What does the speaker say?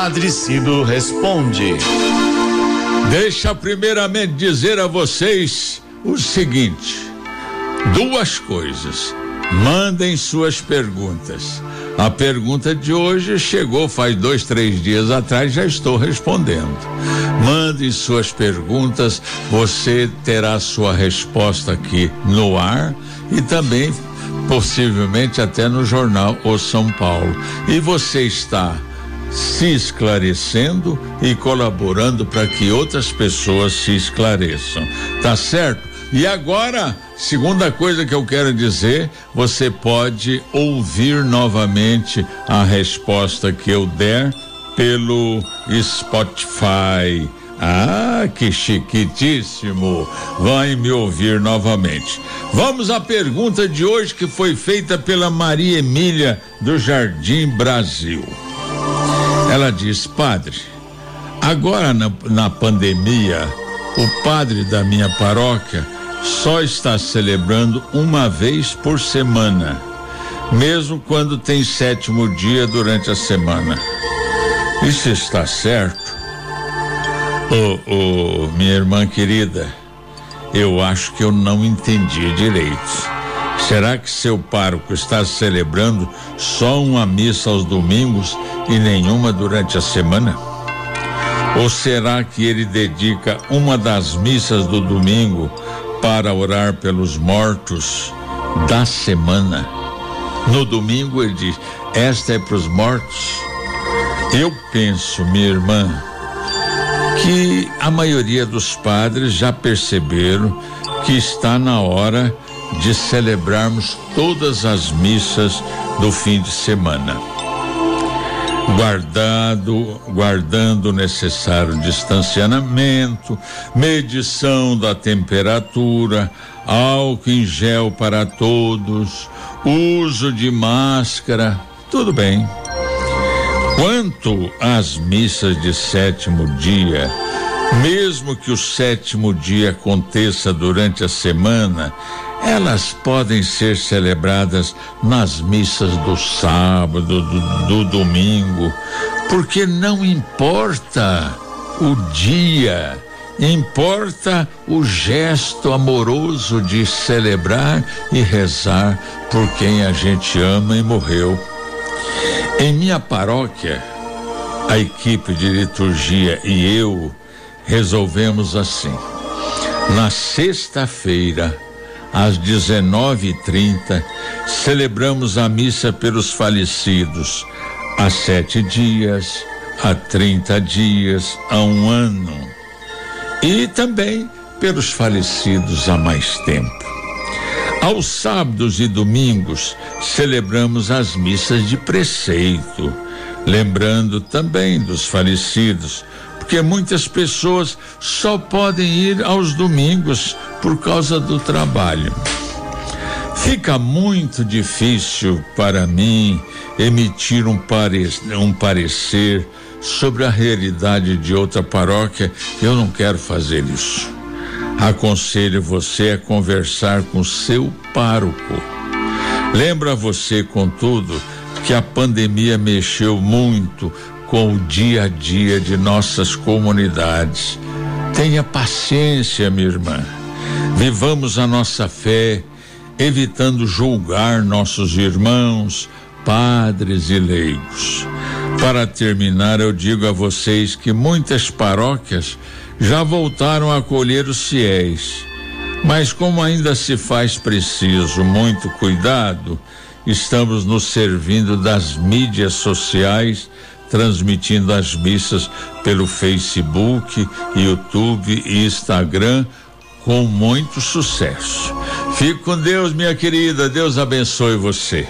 Padre Cido responde. Deixa primeiramente dizer a vocês o seguinte: duas coisas. Mandem suas perguntas. A pergunta de hoje chegou faz dois, três dias atrás, já estou respondendo. Mande suas perguntas, você terá sua resposta aqui no ar e também possivelmente até no jornal O São Paulo. E você está se esclarecendo e colaborando para que outras pessoas se esclareçam. Tá certo? E agora, segunda coisa que eu quero dizer, você pode ouvir novamente a resposta que eu der pelo Spotify. Ah, que chiquitíssimo! Vai me ouvir novamente. Vamos à pergunta de hoje que foi feita pela Maria Emília do Jardim Brasil. Ela diz: Padre, agora na, na pandemia, o padre da minha paróquia só está celebrando uma vez por semana, mesmo quando tem sétimo dia durante a semana. Isso está certo? Ô, oh, oh, minha irmã querida, eu acho que eu não entendi direito. Será que seu pároco está celebrando só uma missa aos domingos e nenhuma durante a semana? Ou será que ele dedica uma das missas do domingo para orar pelos mortos da semana? No domingo ele diz: Esta é para os mortos. Eu penso, minha irmã, que a maioria dos padres já perceberam que está na hora de celebrarmos todas as missas do fim de semana. Guardado, guardando o necessário distanciamento, medição da temperatura, álcool em gel para todos, uso de máscara, tudo bem. Quanto às missas de sétimo dia, mesmo que o sétimo dia aconteça durante a semana, elas podem ser celebradas nas missas do sábado, do, do domingo, porque não importa o dia, importa o gesto amoroso de celebrar e rezar por quem a gente ama e morreu. Em minha paróquia, a equipe de liturgia e eu resolvemos assim. Na sexta-feira, às 19:30, celebramos a missa pelos falecidos há sete dias, há 30 dias, há um ano. E também pelos falecidos há mais tempo. Aos sábados e domingos, celebramos as missas de preceito, lembrando também dos falecidos, porque muitas pessoas só podem ir aos domingos por causa do trabalho. Fica muito difícil para mim emitir um, pare um parecer sobre a realidade de outra paróquia. Eu não quero fazer isso. Aconselho você a conversar com seu pároco. Lembra você, contudo, que a pandemia mexeu muito com o dia a dia de nossas comunidades. Tenha paciência, minha irmã. Vivamos a nossa fé, evitando julgar nossos irmãos, padres e leigos. Para terminar, eu digo a vocês que muitas paróquias já voltaram a acolher os fiéis. Mas como ainda se faz preciso muito cuidado, estamos nos servindo das mídias sociais transmitindo as missas pelo Facebook, YouTube e Instagram com muito sucesso. Fique com Deus, minha querida. Deus abençoe você.